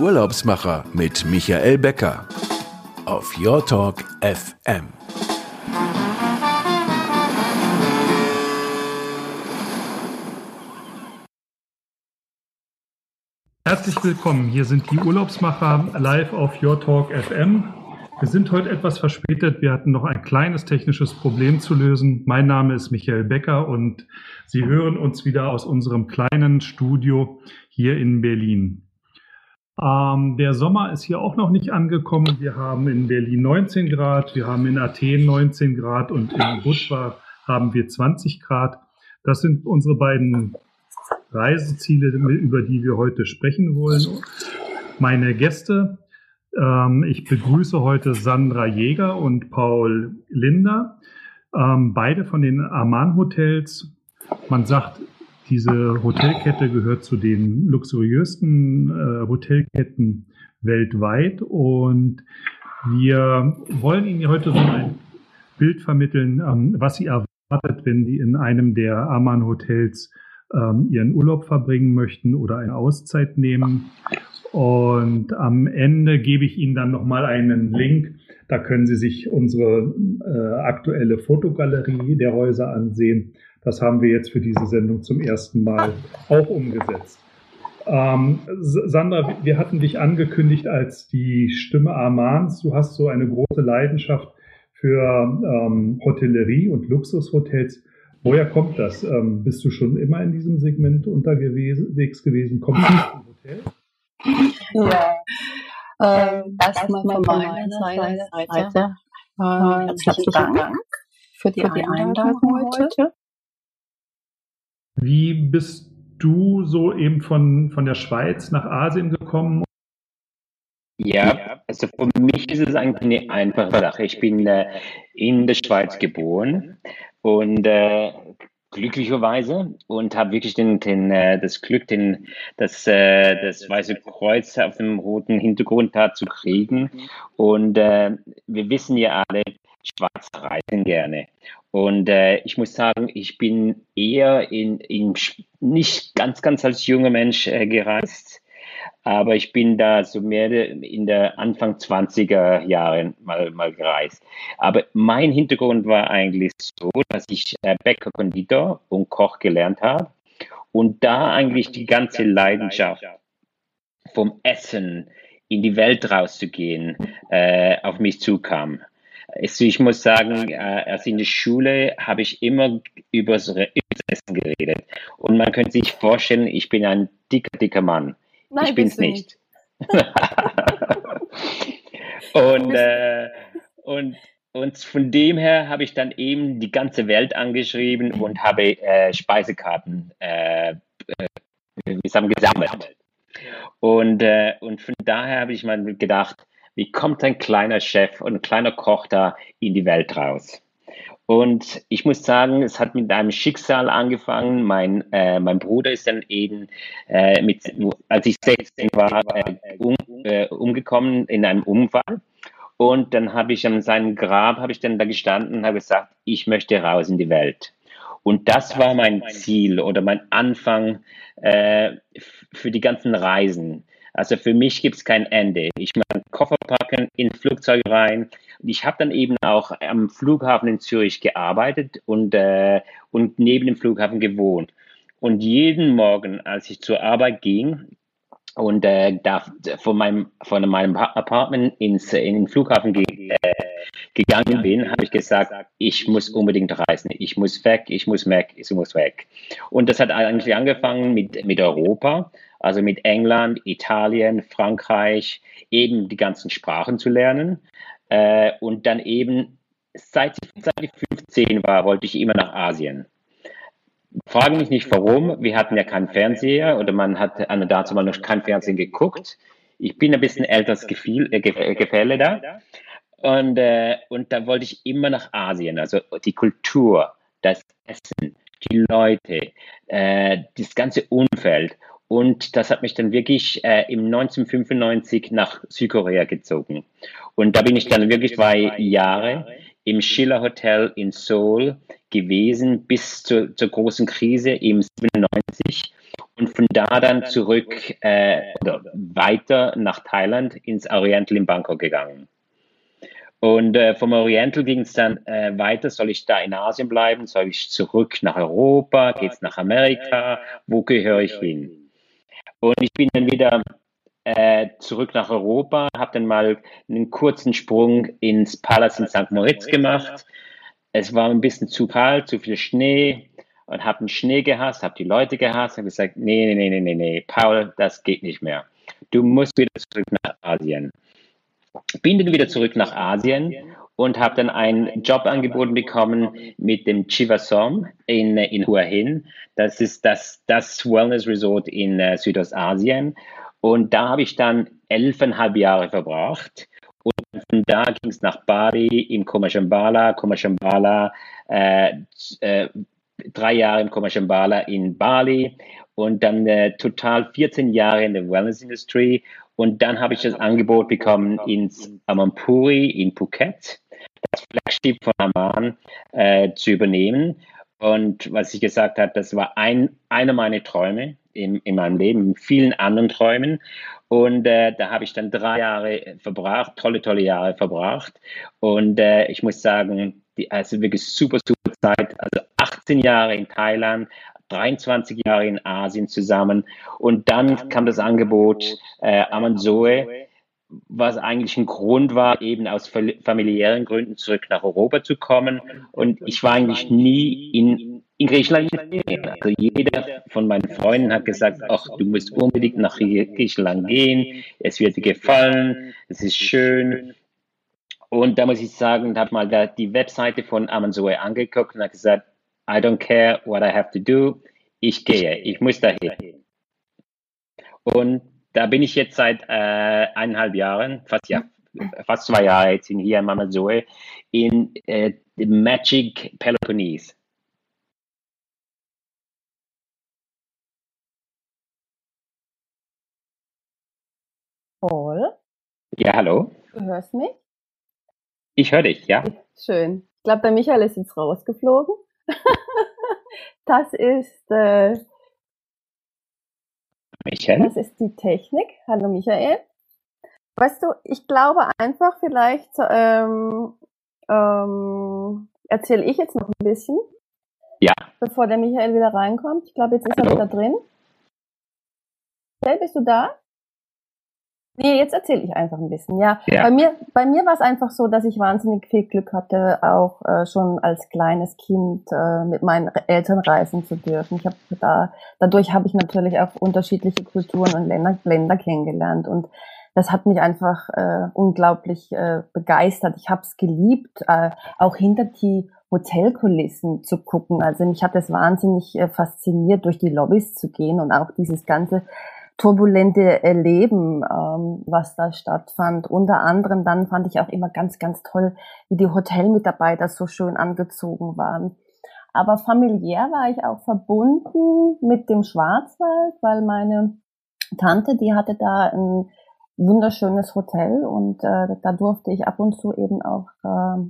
Urlaubsmacher mit Michael Becker auf Your Talk FM. Herzlich willkommen. Hier sind die Urlaubsmacher live auf Your Talk FM. Wir sind heute etwas verspätet. Wir hatten noch ein kleines technisches Problem zu lösen. Mein Name ist Michael Becker und Sie hören uns wieder aus unserem kleinen Studio hier in Berlin. Ähm, der Sommer ist hier auch noch nicht angekommen. Wir haben in Berlin 19 Grad, wir haben in Athen 19 Grad und in Budva haben wir 20 Grad. Das sind unsere beiden Reiseziele, über die wir heute sprechen wollen. Meine Gäste, ähm, ich begrüße heute Sandra Jäger und Paul Linder, ähm, beide von den Aman Hotels. Man sagt, diese Hotelkette gehört zu den luxuriösten äh, Hotelketten weltweit und wir wollen Ihnen heute so ein Bild vermitteln, ähm, was Sie erwartet, wenn Sie in einem der Aman Hotels ähm, Ihren Urlaub verbringen möchten oder eine Auszeit nehmen. Und am Ende gebe ich Ihnen dann nochmal einen Link. Da können Sie sich unsere äh, aktuelle Fotogalerie der Häuser ansehen das haben wir jetzt für diese Sendung zum ersten Mal auch umgesetzt. Ähm, Sandra, wir hatten dich angekündigt als die Stimme Armans. Du hast so eine große Leidenschaft für ähm, Hotellerie und Luxushotels. Woher kommt das? Ähm, bist du schon immer in diesem Segment unterwegs gewesen? Kommst du dem Hotel? Ja, ähm, erstmal von meiner Seite, Seite äh, herzlichen Dank für die, für die Einladung heute. Wie bist du so eben von, von der Schweiz nach Asien gekommen? Ja, also für mich ist es eigentlich eine einfache Sache. Ich bin äh, in der Schweiz geboren und äh, glücklicherweise und habe wirklich den, den, äh, das Glück, den, das, äh, das Weiße Kreuz auf dem roten Hintergrund da zu kriegen. Und äh, wir wissen ja alle, Schweizer reisen gerne. Und äh, ich muss sagen, ich bin eher in, in nicht ganz, ganz als junger Mensch äh, gereist, aber ich bin da so mehr in der Anfang 20er Jahren mal, mal gereist. Aber mein Hintergrund war eigentlich so, dass ich äh, Bäcker, Konditor und Koch gelernt habe und da eigentlich die ganze Leidenschaft vom Essen in die Welt rauszugehen äh, auf mich zukam. Also ich muss sagen, äh, also in der Schule habe ich immer über das Essen geredet. Und man könnte sich vorstellen, ich bin ein dicker, dicker Mann. Nein, ich bin es nicht. und, äh, und, und von dem her habe ich dann eben die ganze Welt angeschrieben und habe äh, Speisekarten äh, äh, gesammelt. Und, äh, und von daher habe ich mal gedacht, wie kommt ein kleiner Chef und ein kleiner Koch da in die Welt raus? Und ich muss sagen, es hat mit einem Schicksal angefangen. Mein, äh, mein Bruder ist dann eben, äh, mit, als ich 16 war, äh, um, umgekommen in einem Unfall. Und dann habe ich an seinem Grab, habe ich dann da gestanden und habe gesagt, ich möchte raus in die Welt. Und das war mein Ziel oder mein Anfang äh, für die ganzen Reisen. Also für mich gibt es kein Ende. Ich meine, Koffer packen, ins Flugzeug rein. Ich habe dann eben auch am Flughafen in Zürich gearbeitet und, äh, und neben dem Flughafen gewohnt. Und jeden Morgen, als ich zur Arbeit ging und äh, da von meinem, von meinem Apartment ins, in den Flughafen ge äh, gegangen bin, habe ich gesagt, ich muss unbedingt reisen. Ich muss weg, ich muss weg, ich muss weg. Und das hat eigentlich angefangen mit, mit Europa also mit England, Italien, Frankreich, eben die ganzen Sprachen zu lernen. Äh, und dann eben, seit ich, seit ich 15 war, wollte ich immer nach Asien. Frage mich nicht warum, wir hatten ja keinen Fernseher oder man hat an dazu mal noch kein Fernsehen geguckt. Ich bin ein bisschen älteres Gefühl, äh, Gefälle da. Und, äh, und da wollte ich immer nach Asien, also die Kultur, das Essen, die Leute, äh, das ganze Umfeld. Und das hat mich dann wirklich äh, im 1995 nach Südkorea gezogen. Und da bin ich dann wirklich zwei Jahre im Schiller Hotel in Seoul gewesen bis zur, zur großen Krise im 97. und von da dann zurück äh, oder weiter nach Thailand ins Oriental in Bangkok gegangen. Und äh, vom Oriental ging es dann äh, weiter. Soll ich da in Asien bleiben? Soll ich zurück nach Europa? Geht es nach Amerika? Wo gehöre ich hin? Und ich bin dann wieder äh, zurück nach Europa, habe dann mal einen kurzen Sprung ins Palace in St. Moritz gemacht. Es war ein bisschen zu kalt, zu viel Schnee und habe den Schnee gehasst, habe die Leute gehasst und gesagt, nee, nee, nee, nee, nee, Paul, das geht nicht mehr. Du musst wieder zurück nach Asien. Bin dann wieder zurück nach Asien und habe dann einen Job angeboten bekommen mit dem Chivasom in, in Hua Hin. Das ist das, das Wellness Resort in uh, Südostasien. Und da habe ich dann elfeinhalb Jahre verbracht. Und von da ging es nach Bali im Komashambala, Komashambala, äh, äh, drei Jahre im Komashambala in Bali und dann äh, total 14 Jahre in der Wellness Industry. Und dann habe ich das Angebot bekommen, ins Amampuri in Phuket, das Flagship von Amman, äh, zu übernehmen. Und was ich gesagt habe, das war ein, einer meiner Träume in, in meinem Leben, in vielen anderen Träumen. Und äh, da habe ich dann drei Jahre verbracht, tolle, tolle Jahre verbracht. Und äh, ich muss sagen, die, also wirklich super, super Zeit. Also 18 Jahre in Thailand, 23 Jahre in Asien zusammen. Und dann kam das Angebot äh, Amanzoe, was eigentlich ein Grund war, eben aus familiären Gründen zurück nach Europa zu kommen. Und ich war eigentlich nie in, in Griechenland. Also jeder von meinen Freunden hat gesagt, ach, du musst unbedingt nach Griechenland gehen, es wird dir gefallen, es ist schön. Und da muss ich sagen, habe mal die Webseite von Amanzoe angeguckt und habe gesagt, I don't care what I have to do. Ich gehe, ich muss dahin. Und da bin ich jetzt seit äh, eineinhalb Jahren, fast ja, fast zwei Jahre jetzt in hier in Mama Zoe, in äh, Magic Peloponnese. Paul? Ja, hallo? Du hörst mich? Ich höre dich, ja. Schön. Ich glaube, der Michael ist jetzt rausgeflogen. das ist äh, Michael. Das ist die Technik. Hallo Michael. Weißt du, ich glaube einfach vielleicht ähm, ähm, erzähle ich jetzt noch ein bisschen. Ja. Bevor der Michael wieder reinkommt. Ich glaube, jetzt ist Hallo. er wieder drin. Michael, bist du da? Nee, jetzt erzähle ich einfach ein bisschen. Ja, ja. bei mir, bei mir war es einfach so, dass ich wahnsinnig viel Glück hatte, auch äh, schon als kleines Kind äh, mit meinen Eltern reisen zu dürfen. Ich habe da, dadurch habe ich natürlich auch unterschiedliche Kulturen und Länder, Länder kennengelernt und das hat mich einfach äh, unglaublich äh, begeistert. Ich habe es geliebt, äh, auch hinter die Hotelkulissen zu gucken. Also mich hat es wahnsinnig äh, fasziniert, durch die Lobbys zu gehen und auch dieses ganze turbulente Erleben, ähm, was da stattfand. Unter anderem dann fand ich auch immer ganz, ganz toll, wie die Hotelmitarbeiter so schön angezogen waren. Aber familiär war ich auch verbunden mit dem Schwarzwald, weil meine Tante, die hatte da ein wunderschönes Hotel und äh, da durfte ich ab und zu eben auch äh,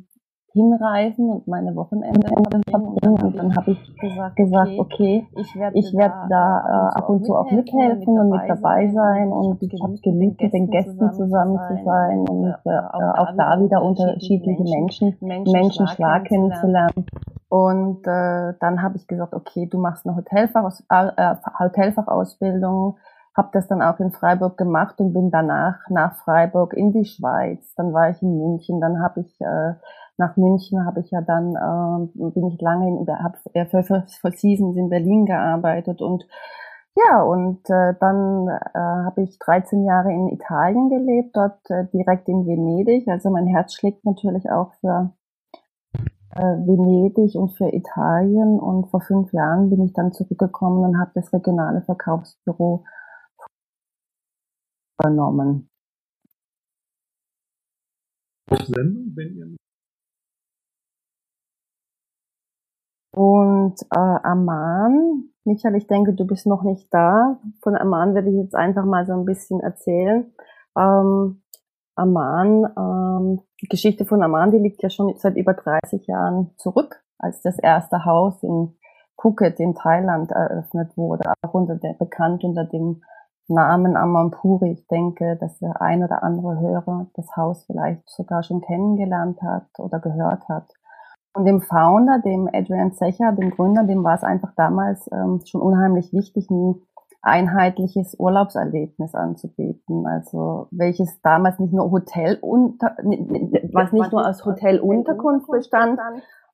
hinreisen und meine Wochenende verbringen. Und dann habe ich gesagt, gesagt okay, ich werde ich werd da äh, ab und zu auch mithelfen und mit dabei sein. Und ich habe geliebt, mit den Gästen zusammen zu sein und äh, auch da wieder unterschiedliche Menschen, Menschenschlag kennenzulernen. Und äh, dann habe ich gesagt, okay, du machst eine Hotelfachaus äh, Hotelfachausbildung, habe das dann auch in Freiburg gemacht und bin danach nach Freiburg in die Schweiz. Dann war ich in München, dann habe ich äh, nach München habe ich ja dann, äh, bin ich lange in, habe für, für, für Seasons in Berlin gearbeitet und ja, und äh, dann äh, habe ich 13 Jahre in Italien gelebt, dort äh, direkt in Venedig. Also mein Herz schlägt natürlich auch für äh, Venedig und für Italien. Und vor fünf Jahren bin ich dann zurückgekommen und habe das regionale Verkaufsbüro übernommen. Sendung, wenn ihr Und äh, Aman, Michael, ich denke, du bist noch nicht da. Von Aman werde ich jetzt einfach mal so ein bisschen erzählen. Ähm, Aman, ähm, die Geschichte von Aman, die liegt ja schon seit über 30 Jahren zurück, als das erste Haus in Phuket in Thailand eröffnet wurde, auch unter der, bekannt unter dem Namen Amampuri. Ich denke, dass der ein oder andere Hörer das Haus vielleicht sogar schon kennengelernt hat oder gehört hat. Und dem Founder, dem Adrian Secher, dem Gründer, dem war es einfach damals ähm, schon unheimlich wichtig, ein einheitliches Urlaubserlebnis anzubieten. Also welches damals nicht nur Hotel unter, was nicht nur aus Hotelunterkunft bestand,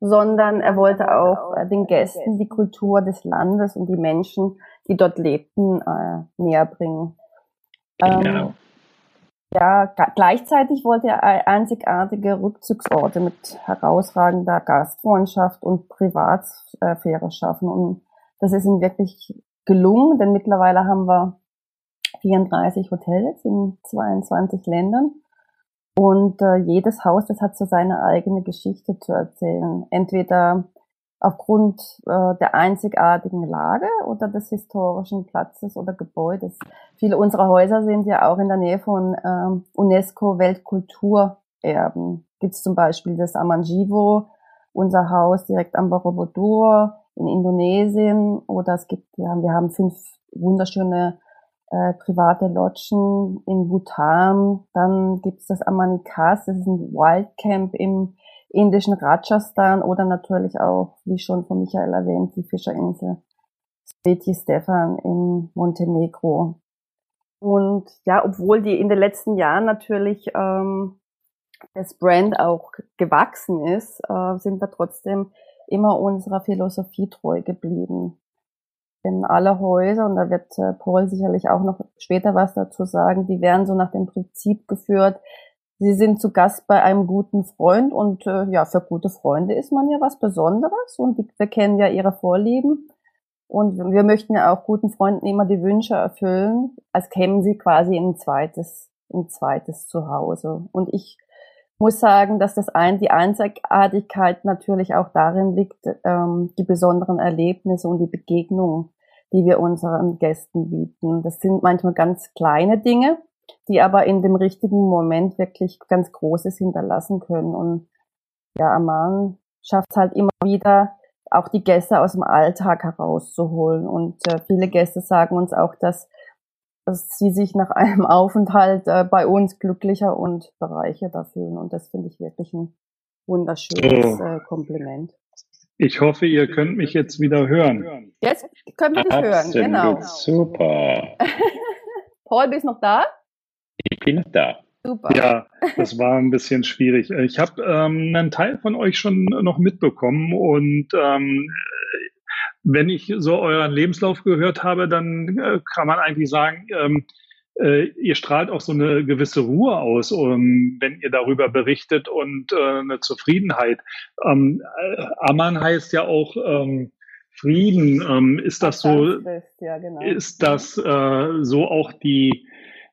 sondern er wollte auch den Gästen die Kultur des Landes und die Menschen, die dort lebten, äh, näher bringen. Ähm, genau. Ja, gleichzeitig wollte er einzigartige Rückzugsorte mit herausragender Gastfreundschaft und Privatsphäre schaffen. Und das ist ihm wirklich gelungen, denn mittlerweile haben wir 34 Hotels in 22 Ländern. Und äh, jedes Haus, das hat so seine eigene Geschichte zu erzählen. Entweder aufgrund äh, der einzigartigen Lage oder des historischen Platzes oder Gebäudes. Viele unserer Häuser sind ja auch in der Nähe von ähm, UNESCO Weltkulturerben. Gibt es zum Beispiel das Amanjivo, unser Haus direkt am Borobudur in Indonesien oder es gibt, ja, wir haben fünf wunderschöne äh, private Lodgen in Bhutan. Dann gibt es das Amanikas, das ist ein Wildcamp im indischen Rajasthan oder natürlich auch, wie schon von Michael erwähnt, die Fischerinsel Sveti Stefan in Montenegro. Und ja, obwohl die in den letzten Jahren natürlich ähm, das Brand auch gewachsen ist, äh, sind wir trotzdem immer unserer Philosophie treu geblieben. Denn alle Häuser, und da wird äh, Paul sicherlich auch noch später was dazu sagen, die werden so nach dem Prinzip geführt, Sie sind zu Gast bei einem guten Freund und äh, ja, für gute Freunde ist man ja was Besonderes und die, wir kennen ja ihre Vorlieben und wir möchten ja auch guten Freunden immer die Wünsche erfüllen, als kämen sie quasi in ein zweites, ein zweites Zuhause. Und ich muss sagen, dass das ein, die Einzigartigkeit natürlich auch darin liegt, ähm, die besonderen Erlebnisse und die Begegnungen, die wir unseren Gästen bieten. Das sind manchmal ganz kleine Dinge, die aber in dem richtigen Moment wirklich ganz Großes hinterlassen können. Und ja, Aman schafft es halt immer wieder, auch die Gäste aus dem Alltag herauszuholen. Und äh, viele Gäste sagen uns auch, dass, dass sie sich nach einem Aufenthalt äh, bei uns glücklicher und bereicherter fühlen. Und das finde ich wirklich ein wunderschönes oh. äh, Kompliment. Ich hoffe, ihr könnt mich jetzt wieder hören. Jetzt können wir dich hören, genau. Super. Paul, bist du noch da? Ich bin da. Super. Ja, das war ein bisschen schwierig. Ich habe ähm, einen Teil von euch schon noch mitbekommen und ähm, wenn ich so euren Lebenslauf gehört habe, dann äh, kann man eigentlich sagen, ähm, äh, ihr strahlt auch so eine gewisse Ruhe aus, um, wenn ihr darüber berichtet und äh, eine Zufriedenheit. Ähm, äh, Amman heißt ja auch ähm, Frieden. Ähm, ist das so? Ja, genau. Ist das äh, so auch die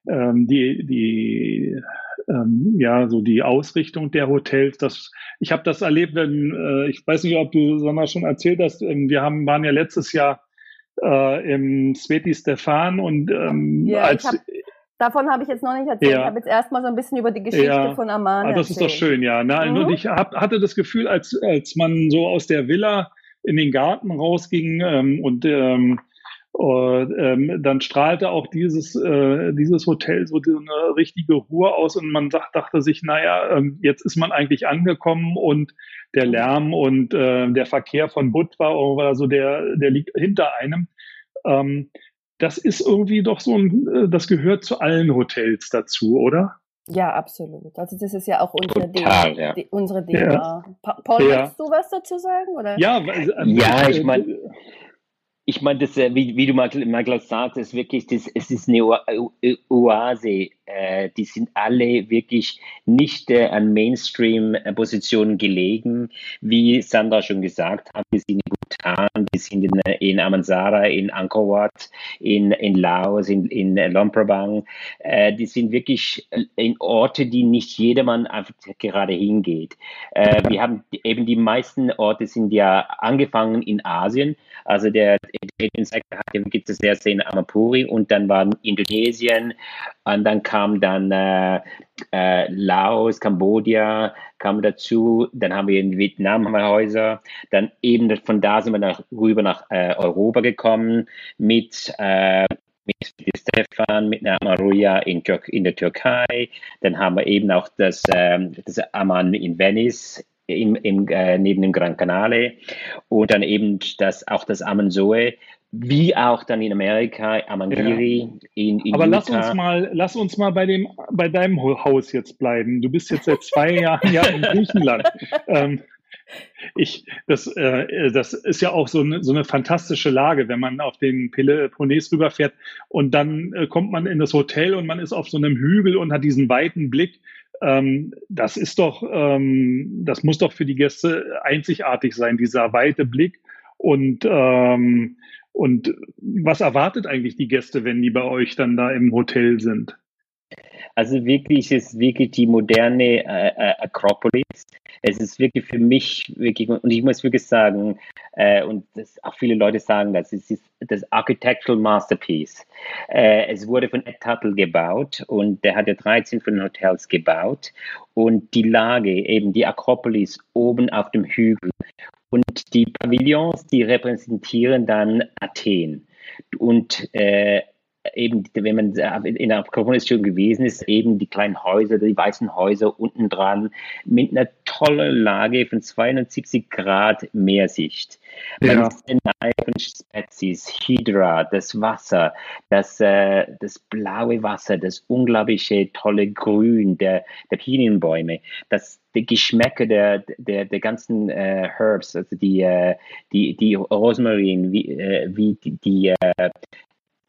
ähm, die, die ähm, ja so die Ausrichtung der Hotels. Das, ich habe das erlebt, wenn äh, ich weiß nicht, ob du Sandra schon erzählt hast. Ähm, wir haben waren ja letztes Jahr äh, im Sveti Stefan und ähm, ja, als hab, Davon habe ich jetzt noch nicht erzählt. Ja. Ich habe jetzt erstmal so ein bisschen über die Geschichte ja. von Amman ah, Das erzählt. ist doch schön, ja. Na, mhm. Und ich hab, hatte das Gefühl, als, als man so aus der Villa in den Garten rausging ähm, und ähm, und ähm, dann strahlte auch dieses, äh, dieses Hotel so eine richtige Ruhe aus und man dacht, dachte sich, naja, ähm, jetzt ist man eigentlich angekommen und der Lärm und äh, der Verkehr von Budva oder so, der, der liegt hinter einem. Ähm, das ist irgendwie doch so ein, äh, das gehört zu allen Hotels dazu, oder? Ja, absolut. Also das ist ja auch unsere Total, DNA. Ja. Unsere DNA. Ja. Paul, ja. willst du was dazu sagen? Oder? Ja, also, ja ich meine, ich meine, das, äh, wie, wie du sagst, ist wirklich, das, es ist eine Oase. Äh, die sind alle wirklich nicht äh, an Mainstream-Positionen gelegen. Wie Sandra schon gesagt hat, wir sind in Bhutan, wir sind in, in Amansara, in Angkor Wat, in, in Laos, in, in Luang Prabang. Äh, die sind wirklich in Orte, die nicht jedermann einfach gerade hingeht. Äh, wir haben eben die meisten Orte sind ja angefangen in Asien. Also der ja wirklich das erste in Amapuri und dann waren Indonesien, Und dann kam dann äh, äh, Laos, Kambodscha kam dazu. Dann haben wir in Vietnam haben wir Häuser. Dann eben von da sind wir nach, rüber nach äh, Europa gekommen mit äh, mit Stefan, mit Maruja in, in, der Türkei. Dann haben wir eben auch das, ähm, das Aman in Venice im, im, äh, neben dem Gran Canale und dann eben das, auch das Amanzoe wie auch dann in Amerika, Amangiri, ja. in, in Aber Utah. lass uns mal, lass uns mal bei dem, bei deinem Haus jetzt bleiben. Du bist jetzt seit zwei Jahren ja in Griechenland. ähm, ich, das, äh, das ist ja auch so eine, so eine fantastische Lage, wenn man auf den Peloponnes rüberfährt und dann äh, kommt man in das Hotel und man ist auf so einem Hügel und hat diesen weiten Blick. Ähm, das ist doch, ähm, das muss doch für die Gäste einzigartig sein, dieser weite Blick und ähm, und was erwartet eigentlich die Gäste, wenn die bei euch dann da im Hotel sind? Also wirklich, ist wirklich die moderne äh, äh, Akropolis. Es ist wirklich für mich wirklich, und ich muss wirklich sagen, äh, und das, auch viele Leute sagen das, es ist das Architectural Masterpiece. Äh, es wurde von Ed Tuttle gebaut und der hat ja 13 von den Hotels gebaut. Und die Lage, eben die Akropolis oben auf dem Hügel und die Pavillons, die repräsentieren dann Athen. Und äh, eben, wenn man in der schon gewesen ist, eben die kleinen Häuser, die weißen Häuser unten dran mit einer tollen Lage von 270 Grad Meersicht. Man ja. ist in von Spezies, Hydra, das Wasser, das, äh, das blaue Wasser, das unglaubliche tolle Grün der, der Pinienbäume, das, die Geschmäcke der, der, der ganzen äh, Herbs, also die, äh, die, die Rosmarin, wie, äh, wie die, die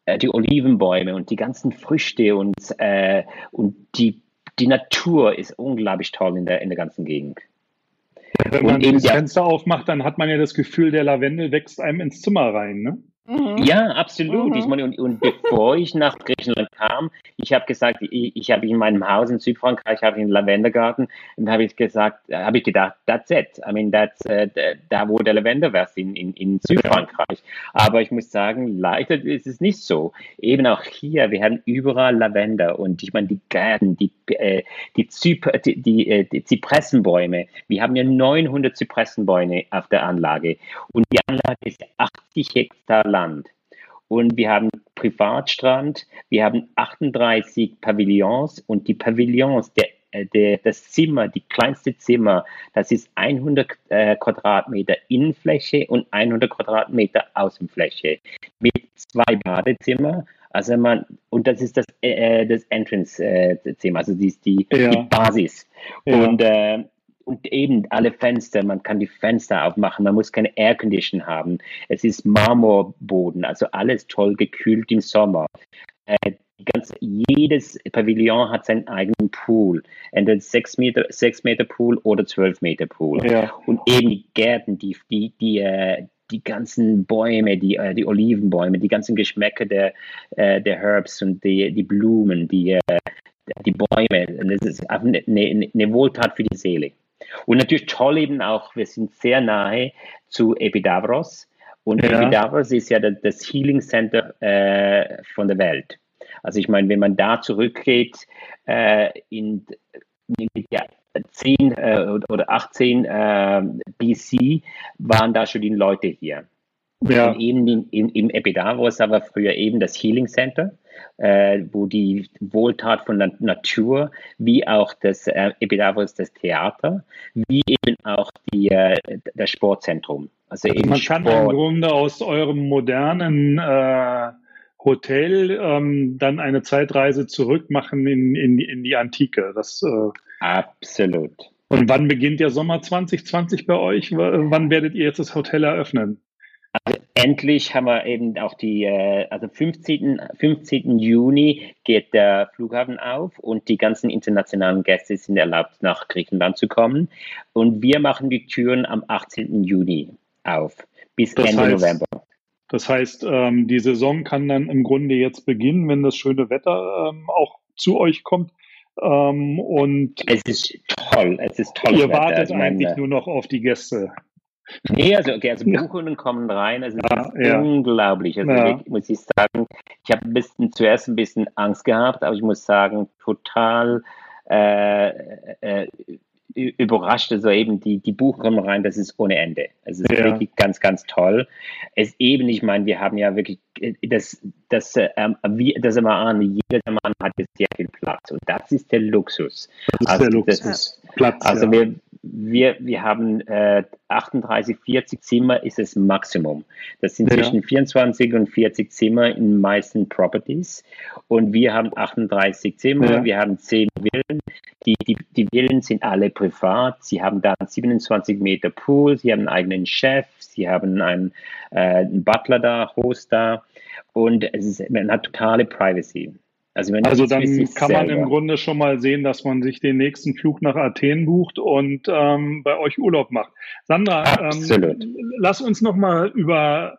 äh, die Olivenbäume und die ganzen Früchte und, äh, und die, die Natur ist unglaublich toll in der, in der ganzen Gegend. Wenn man das Fenster aufmacht, dann hat man ja das Gefühl, der Lavendel wächst einem ins Zimmer rein, ne? Mhm. Ja, absolut. Mhm. Ich meine, und, und, bevor ich nach Griechenland kam, ich habe gesagt, ich, ich habe in meinem Haus in Südfrankreich habe ich einen Lavendergarten und habe ich gesagt, äh, habe ich gedacht, that's it. I mean, that's uh, da wo der Lavender wächst in, in, in Südfrankreich. Aber ich muss sagen, leider ist es nicht so. Eben auch hier, wir haben überall Lavender und ich meine die Gärten, die äh, die, Zyp die, die, äh, die Zypressenbäume. Wir haben ja 900 Zypressenbäume auf der Anlage und die Anlage ist 80 Hektar Land. Und wir haben Privatstrand, wir haben 38 Pavillons und die Pavillons, der, äh, der, das Zimmer, die kleinste Zimmer, das ist 100 äh, Quadratmeter Innenfläche und 100 Quadratmeter Außenfläche mit zwei Badezimmer. Also man, und das ist das, äh, äh das Entrance-Zimmer, also die, die, ja. die Basis. Ja. Und äh, und eben alle Fenster, man kann die Fenster aufmachen, man muss keine Aircondition haben. Es ist Marmorboden, also alles toll gekühlt im Sommer. Äh, ganz, jedes Pavillon hat seinen eigenen Pool. Entweder 6 Meter, 6 Meter Pool oder 12 Meter Pool. Ja. Und eben die Gärten, die, die, die, äh, die ganzen Bäume, die, äh, die Olivenbäume, die ganzen Geschmäcker der, äh, der Herbs und die, die Blumen, die, die Bäume. Das ist eine, eine Wohltat für die Seele. Und natürlich toll eben auch, wir sind sehr nahe zu Epidavros. Und ja. Epidavros ist ja das, Healing Center äh, von der Welt. Also ich meine, wenn man da zurückgeht äh, in, in ja, 10 äh, oder 18 äh, BC, waren da schon die Leute hier. Ja. Und eben in, in, im Epidavros war früher eben das Healing Center äh, wo die Wohltat von der Natur, wie auch das äh, Epidavros, das Theater, wie eben auch die, äh, das Sportzentrum. Also, also man Sport. kann im Grunde aus eurem modernen äh, Hotel ähm, dann eine Zeitreise zurück machen in, in, in die Antike. Das, äh, Absolut. Und wann beginnt der Sommer 2020 bei euch? wann werdet ihr jetzt das Hotel eröffnen? Also endlich haben wir eben auch die, äh, also 15. 15. Juni geht der Flughafen auf und die ganzen internationalen Gäste sind erlaubt, nach Griechenland zu kommen. Und wir machen die Türen am 18. Juni auf, bis das Ende heißt, November. Das heißt, ähm, die Saison kann dann im Grunde jetzt beginnen, wenn das schöne Wetter ähm, auch zu euch kommt. Ähm, und es ist toll, es ist toll. Ihr wartet also eigentlich nur noch auf die Gäste. Nee, also, okay, also Buchungen kommen rein, also das ja, ist ja. unglaublich. Also ja. ich, muss ich sagen, ich habe ein bisschen zuerst ein bisschen Angst gehabt, aber ich muss sagen, total äh, äh, überraschte so eben die, die rein, das ist ohne Ende. Es ist ja. wirklich ganz, ganz toll. Es eben, ich meine, wir haben ja wirklich, das, das, ähm, wie, das immer an, jeder Mann hat jetzt sehr viel Platz und das ist der Luxus. Das ist also, der Luxus. Ist, Platz. Also ja. wir, wir, wir haben äh, 38, 40 Zimmer ist das Maximum. Das sind ja. zwischen 24 und 40 Zimmer in meisten Properties. Und wir haben 38 Zimmer, ja. wir haben 10 Villen. Die, die, die Villen sind alle privat. Sie haben da 27 Meter Pool, sie haben einen eigenen Chef, sie haben einen, äh, einen Butler da, Host da. Und es ist, man hat totale Privacy. Also, also dann kann man im Grunde schon mal sehen, dass man sich den nächsten Flug nach Athen bucht und ähm, bei euch Urlaub macht. Sandra, ähm, lass uns noch mal über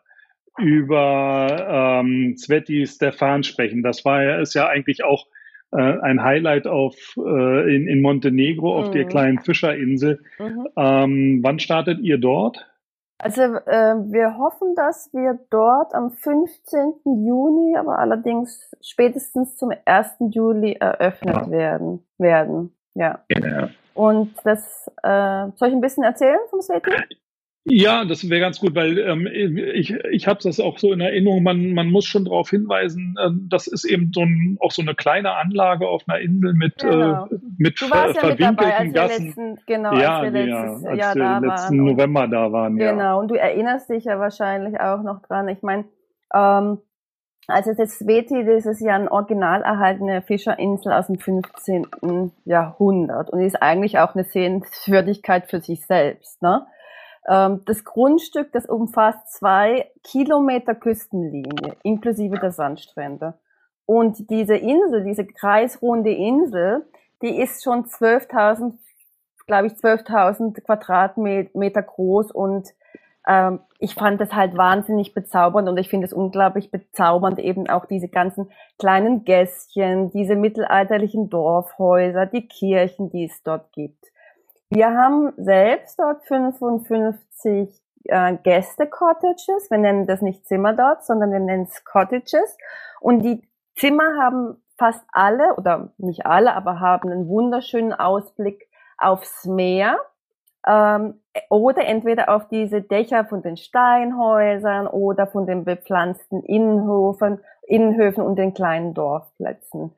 über ähm, Sveti Stefan sprechen. Das war ja ist ja eigentlich auch äh, ein Highlight auf äh, in, in Montenegro mhm. auf der mhm. kleinen Fischerinsel. Mhm. Ähm, wann startet ihr dort? Also äh, wir hoffen, dass wir dort am 15. Juni, aber allerdings spätestens zum 1. Juli eröffnet ja. werden. werden. Ja. Genau. Und das äh, soll ich ein bisschen erzählen vom Sveti? Ja, das wäre ganz gut, weil ähm, ich, ich habe das auch so in Erinnerung, man, man muss schon darauf hinweisen, äh, das ist eben so ein, auch so eine kleine Anlage auf einer Insel mit, äh, genau. äh, mit du warst ja mit dabei, als Gassen. Letzten, genau, ja, als wir letztes ja, als Jahr da letzten waren. November da waren. Genau, ja. und du erinnerst dich ja wahrscheinlich auch noch dran. Ich meine, ähm, also das Sveti, das ist ja ein original erhaltene Fischerinsel aus dem 15. Jahrhundert und ist eigentlich auch eine Sehenswürdigkeit für sich selbst. Ne? Ähm, das Grundstück, das umfasst zwei Kilometer Küstenlinie, inklusive der Sandstrände. Und diese Insel, diese kreisrunde Insel, die ist schon 12.000, glaube ich, 12.000 Quadratmeter groß und ähm, ich fand das halt wahnsinnig bezaubernd und ich finde es unglaublich bezaubernd, eben auch diese ganzen kleinen Gässchen, diese mittelalterlichen Dorfhäuser, die Kirchen, die es dort gibt. Wir haben selbst dort 55 äh, Gäste-Cottages. Wir nennen das nicht Zimmer dort, sondern wir nennen es Cottages. Und die Zimmer haben fast alle, oder nicht alle, aber haben einen wunderschönen Ausblick aufs Meer. Ähm, oder entweder auf diese Dächer von den Steinhäusern oder von den bepflanzten Innenhöfen, Innenhöfen und den kleinen Dorfplätzen.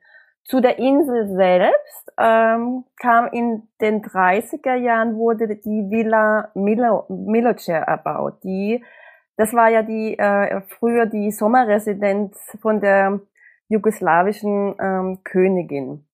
Zu der Insel selbst ähm, kam in den 30er Jahren wurde die Villa Milo, Miloce erbaut. Die, das war ja die äh, früher die Sommerresidenz von der jugoslawischen ähm, Königin.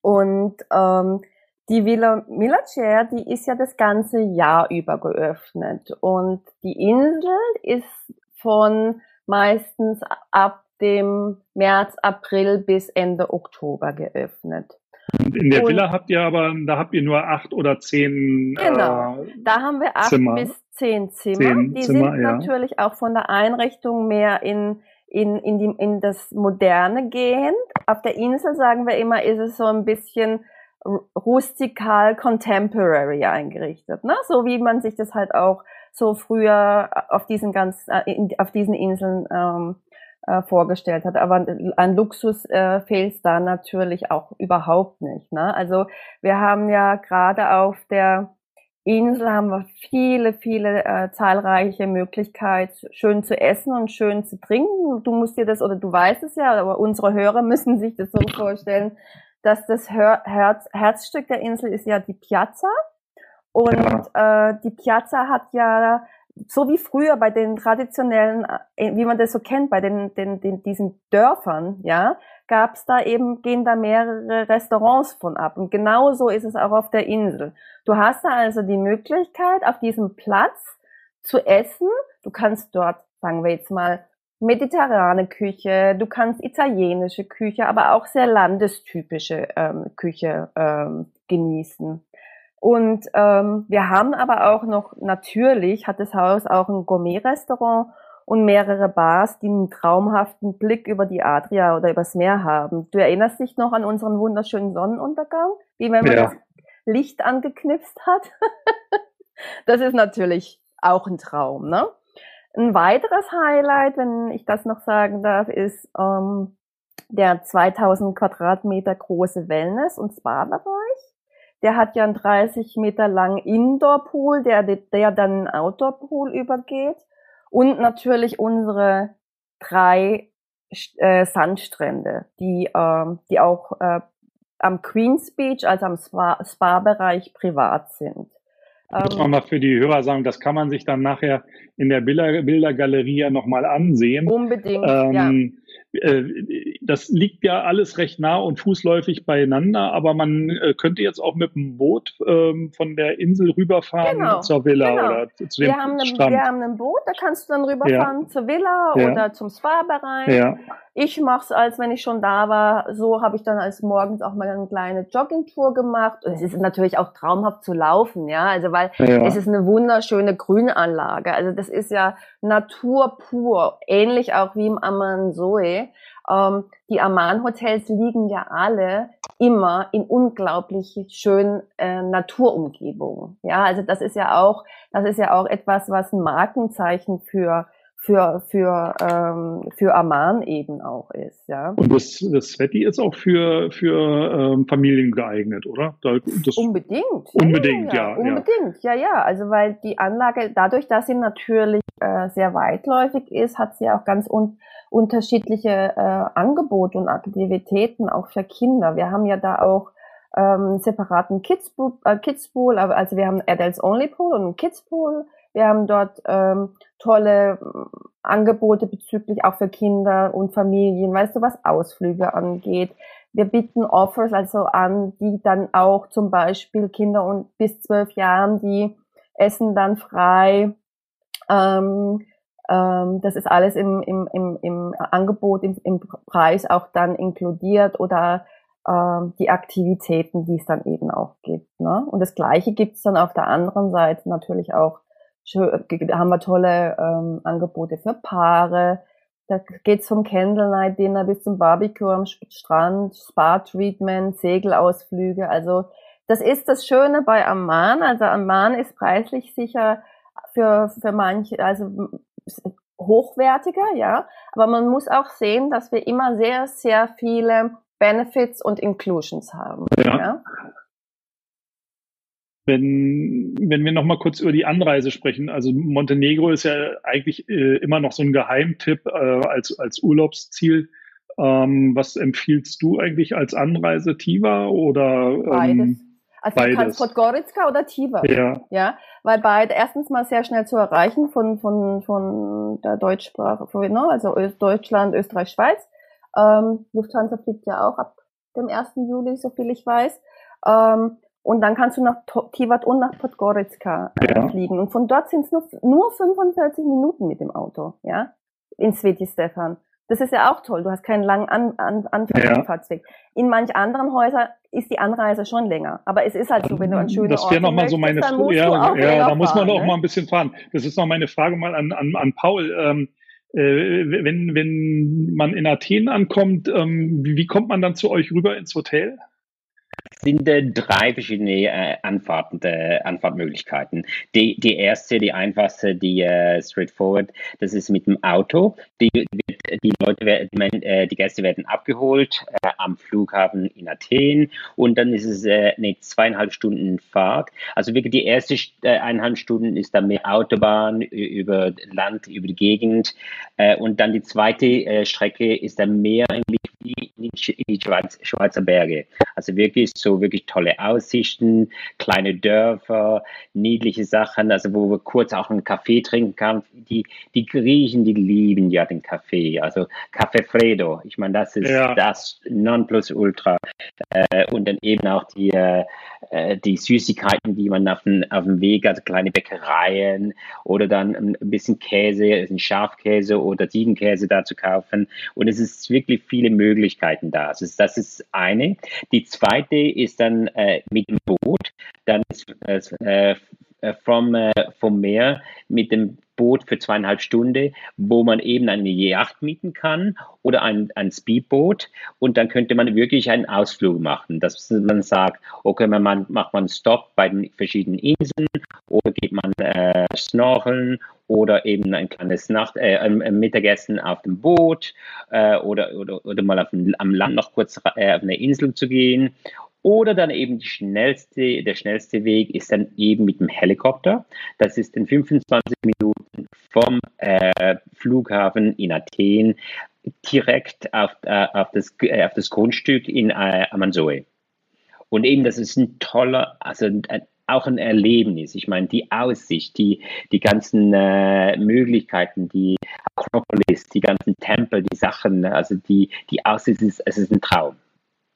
Und ähm, die Villa Milacer, die ist ja das ganze Jahr über geöffnet. Und die Insel ist von meistens ab dem März, April bis Ende Oktober geöffnet. Und in der und, Villa habt ihr aber, da habt ihr nur acht oder zehn Genau, äh, da haben wir acht Zimmer. bis zehn Zimmer. Zehn die Zimmer, sind ja. natürlich auch von der Einrichtung mehr in, in, in, die, in das Moderne gehend. Auf der Insel, sagen wir immer, ist es so ein bisschen rustikal contemporary eingerichtet, ne? So wie man sich das halt auch so früher auf diesen ganz äh, auf diesen Inseln ähm, äh, vorgestellt hat. Aber an Luxus äh, fehlt es da natürlich auch überhaupt nicht. Ne? Also wir haben ja gerade auf der Insel haben wir viele, viele äh, zahlreiche Möglichkeiten, schön zu essen und schön zu trinken. Du musst dir das, oder du weißt es ja, aber unsere Hörer müssen sich das so vorstellen, dass das Herz, Herzstück der Insel ist ja die Piazza. Und ja. äh, die Piazza hat ja so wie früher bei den traditionellen, äh, wie man das so kennt, bei den, den, den diesen Dörfern, ja, gab es da eben, gehen da mehrere Restaurants von ab. Und genauso ist es auch auf der Insel. Du hast da also die Möglichkeit, auf diesem Platz zu essen. Du kannst dort, sagen wir jetzt mal, mediterrane Küche, du kannst italienische Küche, aber auch sehr landestypische ähm, Küche ähm, genießen. Und ähm, wir haben aber auch noch, natürlich hat das Haus auch ein Gourmet-Restaurant und mehrere Bars, die einen traumhaften Blick über die Adria oder übers Meer haben. Du erinnerst dich noch an unseren wunderschönen Sonnenuntergang, wie wenn man ja. das Licht angeknipst hat? das ist natürlich auch ein Traum, ne? Ein weiteres Highlight, wenn ich das noch sagen darf, ist ähm, der 2000 Quadratmeter große Wellness- und Spa-Bereich. Der hat ja einen 30 Meter langen Indoor-Pool, der, der dann Outdoor-Pool übergeht. Und natürlich unsere drei äh, Sandstrände, die, äh, die auch äh, am Queens Beach, also am Spa-Bereich privat sind. Muss man mal für die Hörer sagen, das kann man sich dann nachher in der Bilder, Bildergalerie ja nochmal ansehen. Unbedingt, ähm, ja. Äh, das liegt ja alles recht nah und fußläufig beieinander, aber man äh, könnte jetzt auch mit dem Boot ähm, von der Insel rüberfahren genau, zur Villa genau. oder zu dem wir haben Strand. wir haben ein Boot, da kannst du dann rüberfahren ja. zur Villa ja. oder zum Spa-Bereich. Ja. Ich mache es, als wenn ich schon da war. So habe ich dann als morgens auch mal eine kleine Joggingtour gemacht. Und es ist natürlich auch traumhaft zu laufen, ja. Also weil es ist eine wunderschöne Grünanlage. Also das ist ja Natur pur, ähnlich auch wie im Amanzoe. Ähm, die Aman-Hotels liegen ja alle immer in unglaublich schönen äh, Naturumgebungen. Ja, also das ist ja auch, das ist ja auch etwas, was ein Markenzeichen für für für ähm, für Aman eben auch ist, ja. Und das das Sveti ist auch für für ähm, Familien geeignet, oder? Das unbedingt. Unbedingt, ja, ja, ja, Unbedingt, ja, ja. Also weil die Anlage dadurch, dass sie natürlich äh, sehr weitläufig ist, hat sie auch ganz un unterschiedliche äh, Angebote und Aktivitäten auch für Kinder. Wir haben ja da auch ähm, separaten Kids äh, Kids Pool, also wir haben Adults Only Pool und Kids Pool wir haben dort ähm, tolle äh, Angebote bezüglich auch für Kinder und Familien, weißt du, was Ausflüge angeht. Wir bieten Offers also an, die dann auch zum Beispiel Kinder und bis zwölf Jahren, die essen dann frei. Ähm, das ist alles im, im, im, im Angebot, im, im Preis auch dann inkludiert oder ähm, die Aktivitäten, die es dann eben auch gibt. Ne? Und das Gleiche gibt es dann auf der anderen Seite natürlich auch haben wir tolle ähm, Angebote für Paare. Da geht's vom Candlelight Dinner bis zum Barbecue am Strand, Spa-Treatment, Segelausflüge. Also das ist das Schöne bei Amman. Also Amman ist preislich sicher für, für manche, also hochwertiger, ja. Aber man muss auch sehen, dass wir immer sehr, sehr viele Benefits und Inclusions haben. Ja. ja? Wenn, wenn wir nochmal kurz über die Anreise sprechen, also Montenegro ist ja eigentlich äh, immer noch so ein Geheimtipp äh, als, als Urlaubsziel. Ähm, was empfiehlst du eigentlich als Anreise, Tiva oder? Ähm, beides. Also beides. du kannst Podgorica oder Tiva. Ja. ja. Weil beide erstens mal sehr schnell zu erreichen von, von, von der Deutschsprache, ne? also Deutschland, Österreich, Schweiz. Ähm, Lufthansa fliegt ja auch ab dem 1. Juli, so viel ich weiß. Ähm, und dann kannst du nach Tivat und nach Podgorica äh, ja. fliegen. Und von dort sind es nur, nur 45 Minuten mit dem Auto, ja, in Sveti Stefan. Das ist ja auch toll. Du hast keinen langen An An Anfahrtsweg. Ja. In manch anderen Häusern ist die Anreise schon länger. Aber es ist halt so, wenn du an schönen Das wäre nochmal so meine Frage. Ja, ja da muss man doch ne? mal ein bisschen fahren. Das ist noch meine Frage mal an, an, an Paul. Ähm, äh, wenn, wenn man in Athen ankommt, ähm, wie kommt man dann zu euch rüber ins Hotel? Sind drei verschiedene äh, Anfahrten, äh, Anfahrtmöglichkeiten. Die, die erste, die einfachste, die äh, straightforward, das ist mit dem Auto. Die, die Leute, werden, äh, die Gäste werden abgeholt äh, am Flughafen in Athen und dann ist es äh, eine zweieinhalb Stunden Fahrt. Also wirklich die erste äh, eineinhalb Stunden ist dann mehr Autobahn über Land, über die Gegend äh, und dann die zweite äh, Strecke ist dann mehr eigentlich wie in die Schweiz, Schweizer Berge. Also wirklich so wirklich tolle Aussichten, kleine Dörfer, niedliche Sachen, also wo wir kurz auch einen Kaffee trinken kann. Die, die Griechen, die lieben ja den Kaffee, also Caffè Fredo. Ich meine, das ist ja. das Nonplusultra. Äh, und dann eben auch die, äh, die Süßigkeiten, die man auf dem, auf dem Weg, also kleine Bäckereien oder dann ein bisschen Käse, ein Schafkäse oder Ziegenkäse da zu kaufen. Und es ist wirklich viele Möglichkeiten da. Also das ist eine. Die zweite ist dann äh, mit dem Boot, dann äh, äh, vom, äh, vom Meer mit dem Boot für zweieinhalb Stunden, wo man eben eine Yacht mieten kann oder ein, ein Speedboot und dann könnte man wirklich einen Ausflug machen, dass man sagt, okay, man macht man einen Stop bei den verschiedenen Inseln oder geht man äh, snorkeln oder eben ein kleines Nacht, äh, ein Mittagessen auf dem Boot äh, oder, oder, oder mal auf dem, am Land noch kurz äh, auf eine Insel zu gehen. Oder dann eben schnellste, der schnellste Weg ist dann eben mit dem Helikopter. Das ist in 25 Minuten vom äh, Flughafen in Athen direkt auf, äh, auf, das, äh, auf das Grundstück in äh, Amanzoe. Und eben, das ist ein toller, also ein, auch ein Erlebnis. Ich meine, die Aussicht, die, die ganzen äh, Möglichkeiten, die Akropolis, die ganzen Tempel, die Sachen, also die, die Aussicht, ist, es ist ein Traum.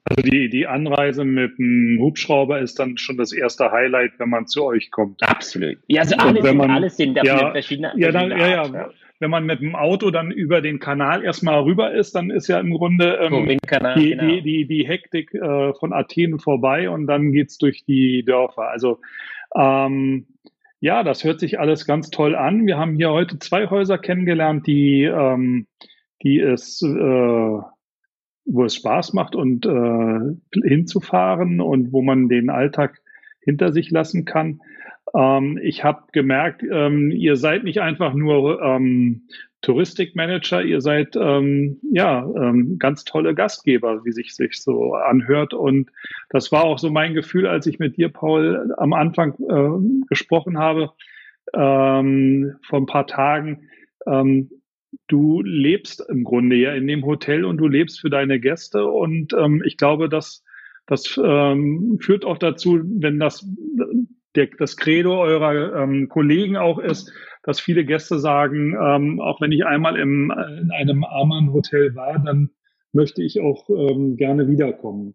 Also die, die Anreise mit dem Hubschrauber ist dann schon das erste Highlight, wenn man zu euch kommt. Absolut. Ja, also alles, man, alles sind ja, verschiedene, ja, dann, ja, ja, wenn man mit dem Auto dann über den Kanal erstmal rüber ist, dann ist ja im Grunde ähm, Kanal, die, genau. die, die, die Hektik äh, von Athen vorbei und dann geht's durch die Dörfer. Also ähm, ja, das hört sich alles ganz toll an. Wir haben hier heute zwei Häuser kennengelernt, die, ähm, die es, äh, wo es Spaß macht und äh, hinzufahren und wo man den Alltag hinter sich lassen kann. Ähm, ich habe gemerkt, ähm, ihr seid nicht einfach nur ähm, Touristikmanager, ihr seid ähm, ja ähm, ganz tolle Gastgeber, wie sich sich so anhört. Und das war auch so mein Gefühl, als ich mit dir, Paul, am Anfang äh, gesprochen habe ähm, vor ein paar Tagen. Ähm, du lebst im Grunde ja in dem Hotel und du lebst für deine Gäste. Und ähm, ich glaube, dass das ähm, führt auch dazu, wenn das der, das Credo eurer ähm, Kollegen auch ist, dass viele Gäste sagen, ähm, auch wenn ich einmal im, in einem Amann-Hotel war, dann möchte ich auch ähm, gerne wiederkommen.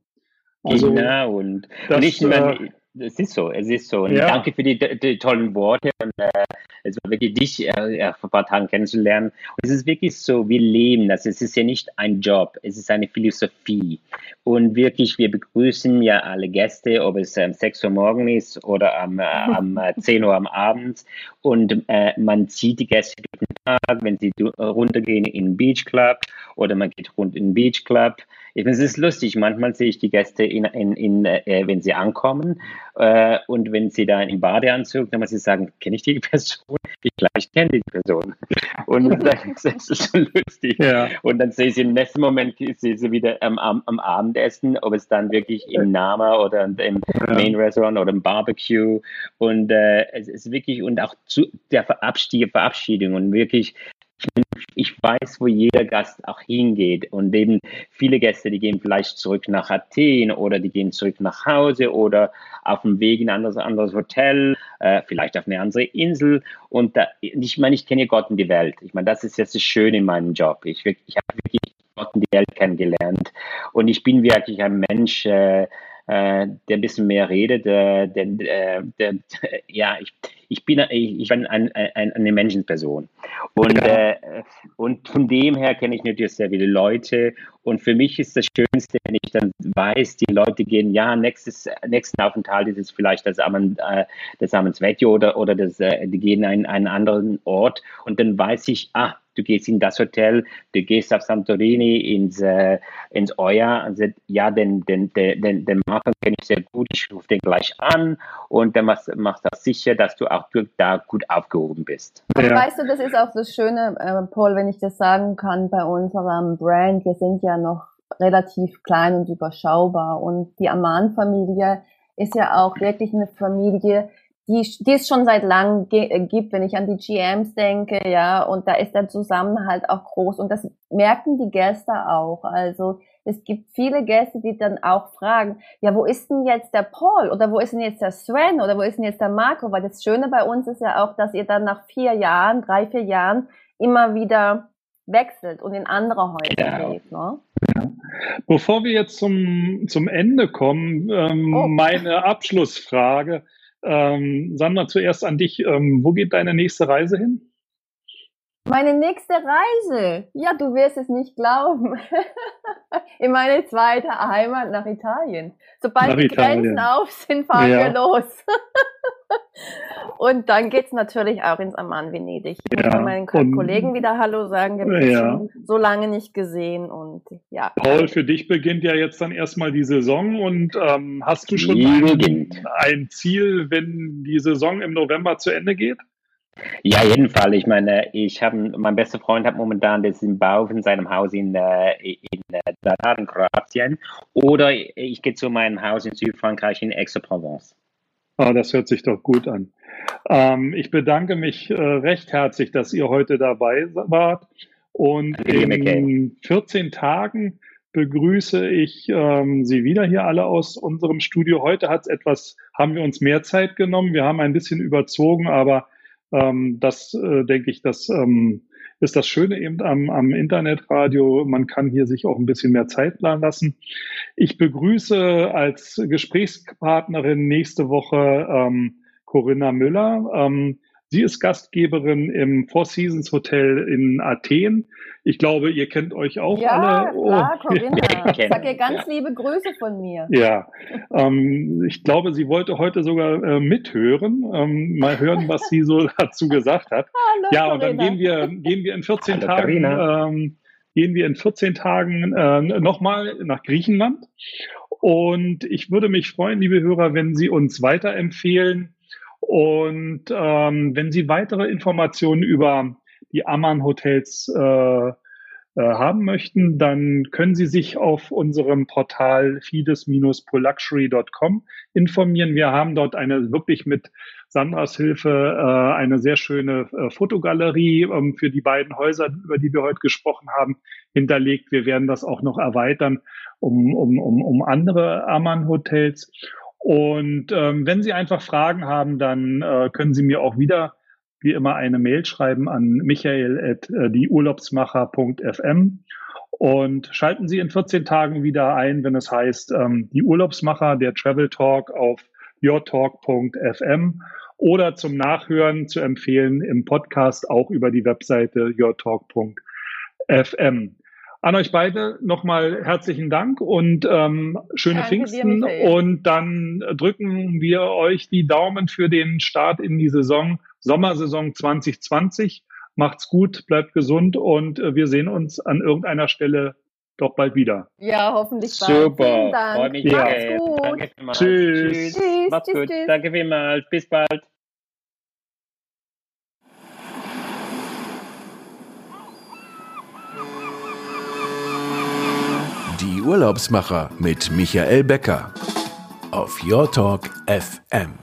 Also, genau, und, das, und ich äh, es ist so, es ist so. Ja. danke für die, die, tollen Worte. Und, äh, es war wirklich dich äh, vor ein paar Tagen kennenzulernen. Und es ist wirklich so, wir leben das. Es ist ja nicht ein Job, es ist eine Philosophie. Und wirklich, wir begrüßen ja alle Gäste, ob es ähm, 6 Uhr morgen ist oder am, äh, am 10 äh, Uhr am Abend. Und äh, man sieht die Gäste durch den Tag, wenn sie runtergehen in den Beach Club oder man geht rund in den Beach Club. Ich finde, es ist lustig. Manchmal sehe ich die Gäste, in, in, in, äh, wenn sie ankommen äh, und wenn sie da im Badeanzug, dann muss sie sagen, kenne ich die Person? Ich gleich kenne die Person. Und dann ist es so lustig. Ja. Und dann sehe ich sie im nächsten Moment, sehe sie wieder am, am, am, Abendessen, ob es dann wirklich im Nama oder im ja. Main Restaurant oder im Barbecue. Und äh, es ist wirklich, und auch zu der Verabschiedung und wirklich ich weiß, wo jeder Gast auch hingeht. Und eben viele Gäste, die gehen vielleicht zurück nach Athen oder die gehen zurück nach Hause oder auf dem Weg in ein anderes, anderes Hotel, äh, vielleicht auf eine andere Insel. Und da, ich meine, ich kenne Gott in die Welt. Ich meine, das ist jetzt das Schöne in meinem Job. Ich, ich habe wirklich Gott in die Welt kennengelernt. Und ich bin wirklich ein Mensch, äh, äh, der ein bisschen mehr redet, äh, der, der, der, ja, ich, ich bin, ich, bin ein, ein, eine Menschenperson. Und, ja. äh, und von dem her kenne ich natürlich sehr viele Leute. Und für mich ist das Schönste, wenn ich dann weiß, die Leute gehen, ja, nächstes, nächsten Aufenthalt ist es vielleicht das, Amen, äh, das Amensvetio oder, oder das, äh, die gehen in einen anderen Ort. Und dann weiß ich, ah, du gehst in das Hotel, du gehst auf Santorini ins, äh, ins Euer und sagst, ja, den, den, den, den Marken kenne ich sehr gut, ich rufe den gleich an und dann machst, machst du sicher, dass du auch da gut aufgehoben bist. Aber ja. weißt du, das ist auch das Schöne, äh, Paul, wenn ich das sagen kann, bei unserem Brand, wir sind ja noch relativ klein und überschaubar und die Aman-Familie ist ja auch wirklich eine Familie, die, die es schon seit langem äh, gibt, wenn ich an die GMs denke, ja, und da ist der Zusammenhalt auch groß und das merken die Gäste auch. Also es gibt viele Gäste, die dann auch fragen, ja, wo ist denn jetzt der Paul oder wo ist denn jetzt der Sven oder wo ist denn jetzt der Marco? Weil das Schöne bei uns ist ja auch, dass ihr dann nach vier Jahren, drei, vier Jahren immer wieder wechselt und in andere Häuser ja. geht. Ne? Ja. Bevor wir jetzt zum, zum Ende kommen, ähm, oh. meine Abschlussfrage. Ähm, Sandra, zuerst an dich. Ähm, wo geht deine nächste Reise hin? Meine nächste Reise. Ja, du wirst es nicht glauben. In meine zweite Heimat nach Italien. Sobald nach die Italien. Grenzen auf sind, fahren ja. wir los. Und dann geht's natürlich auch ins Amman Venedig. Ich ja. muss meinen und, Kollegen wieder Hallo sagen. Wir haben ja. so lange nicht gesehen und ja. Paul, für dich beginnt ja jetzt dann erstmal die Saison und ähm, hast du schon ein, ein, Ziel, wenn die Saison im November zu Ende geht? Ja, jedenfalls. Ich meine, ich habe, mein bester Freund hat momentan das im Bau von seinem Haus in, äh, in, äh, in Kroatien. Oder ich gehe zu meinem Haus in Südfrankreich in Aix-en-Provence. Ah, das hört sich doch gut an. Ähm, ich bedanke mich äh, recht herzlich, dass ihr heute dabei wart. Und in 14 Tagen begrüße ich ähm, Sie wieder hier alle aus unserem Studio. Heute hat es etwas, haben wir uns mehr Zeit genommen. Wir haben ein bisschen überzogen, aber ähm, das äh, denke ich, das ähm, ist das Schöne eben am, am Internetradio. Man kann hier sich auch ein bisschen mehr Zeit planen lassen. Ich begrüße als Gesprächspartnerin nächste Woche ähm, Corinna Müller. Ähm, Sie ist Gastgeberin im Four Seasons Hotel in Athen. Ich glaube, ihr kennt euch auch ja, alle. Oh. Ja, Corinna. Sag ihr ganz ja. liebe Grüße von mir. Ja, ähm, ich glaube, sie wollte heute sogar äh, mithören. Ähm, mal hören, was sie so dazu gesagt hat. Hallo, ja, Corinna. und dann gehen wir, gehen wir in 14 Hallo, Tagen, ähm, gehen wir in 14 Tagen äh, nochmal nach Griechenland. Und ich würde mich freuen, liebe Hörer, wenn Sie uns weiterempfehlen und ähm, wenn Sie weitere Informationen über die Amman Hotels äh, äh, haben möchten, dann können Sie sich auf unserem Portal fides-poluxury.com informieren. Wir haben dort eine wirklich mit Sandras Hilfe äh, eine sehr schöne äh, Fotogalerie ähm, für die beiden Häuser, über die wir heute gesprochen haben, hinterlegt. Wir werden das auch noch erweitern um, um, um, um andere Amman Hotels. Und ähm, wenn Sie einfach Fragen haben, dann äh, können Sie mir auch wieder wie immer eine Mail schreiben an michael.dieurlaubsmacher.fm und schalten Sie in 14 Tagen wieder ein, wenn es heißt ähm, die Urlaubsmacher, der Travel Talk auf yourtalk.fm oder zum Nachhören zu empfehlen im Podcast auch über die Webseite yourtalk.fm. An euch beide nochmal herzlichen Dank und ähm, schöne Danke Pfingsten. Dir, und dann drücken wir euch die Daumen für den Start in die Saison, Sommersaison 2020. Macht's gut, bleibt gesund und äh, wir sehen uns an irgendeiner Stelle doch bald wieder. Ja, hoffentlich bald. Super. Vielen Dank. Freue mich. Ja. Macht's gut. Danke vielmals. Tschüss. Tschüss. Tschüss. Macht's tschüss, gut. Tschüss. Danke vielmals. Bis bald. Urlaubsmacher mit Michael Becker auf Your Talk FM.